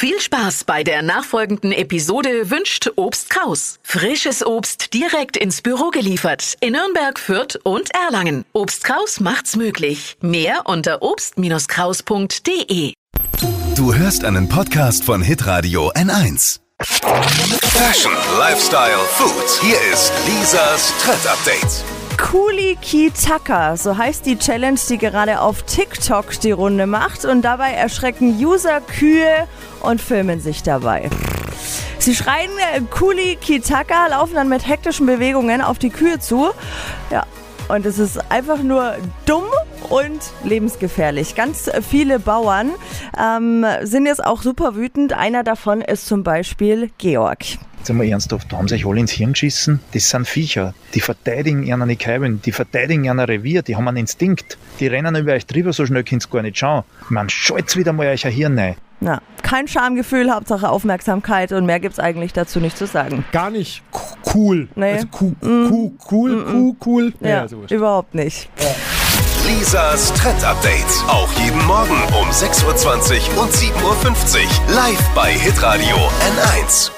Viel Spaß bei der nachfolgenden Episode wünscht Obst Kraus. Frisches Obst direkt ins Büro geliefert in Nürnberg, Fürth und Erlangen. Obst Kraus macht's möglich. Mehr unter obst-kraus.de. Du hörst einen Podcast von Hitradio N1. Fashion, Lifestyle, Food. Hier ist Lisas Trend Update. Kuli Kitaka, so heißt die Challenge, die gerade auf TikTok die Runde macht und dabei erschrecken User Kühe und filmen sich dabei. Sie schreien äh, Kuli Kitaka, laufen dann mit hektischen Bewegungen auf die Kühe zu. Ja, und es ist einfach nur dumm und lebensgefährlich. Ganz viele Bauern ähm, sind jetzt auch super wütend. Einer davon ist zum Beispiel Georg. Jetzt einmal ernsthaft, da haben sich alle ins Hirn geschissen. Das sind Viecher. Die verteidigen ihren Käben, die verteidigen ihren Revier, die haben einen Instinkt. Die rennen über euch drüber, so schnell könnt ihr gar nicht schauen. Man schalt's wieder mal euch ein Hirn rein. Na, kein Schamgefühl, Hauptsache Aufmerksamkeit und mehr gibt's eigentlich dazu nicht zu sagen. Gar nicht cool. Nee. Also cool, cool, cool, cool, cool. Ja, so ist. überhaupt nicht. Lisas Trend Update. Auch jeden Morgen um 6.20 Uhr und 7.50 Uhr. Live bei Hitradio N1.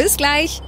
Bis gleich.